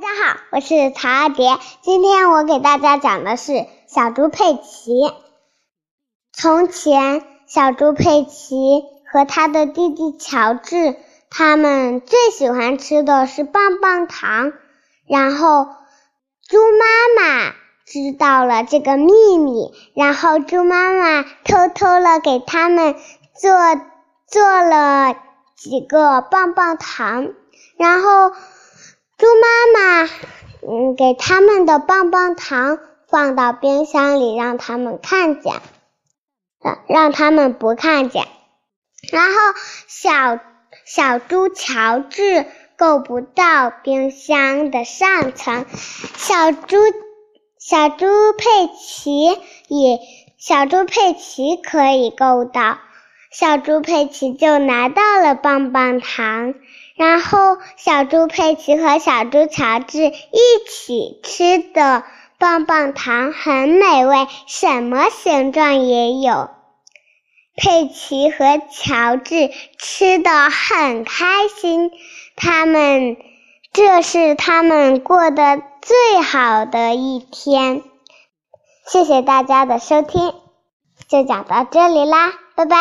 大家好，我是曹阿蝶。今天我给大家讲的是小猪佩奇。从前，小猪佩奇和他的弟弟乔治，他们最喜欢吃的是棒棒糖。然后，猪妈妈知道了这个秘密，然后猪妈妈偷偷的给他们做做了几个棒棒糖，然后。猪妈妈，嗯，给他们的棒棒糖放到冰箱里，让他们看见，让让他们不看见。然后小小猪乔治够不到冰箱的上层，小猪小猪佩奇也小猪佩奇可以够到，小猪佩奇就拿到了棒棒糖。然后，小猪佩奇和小猪乔治一起吃的棒棒糖很美味，什么形状也有。佩奇和乔治吃的很开心，他们这是他们过得最好的一天。谢谢大家的收听，就讲到这里啦，拜拜。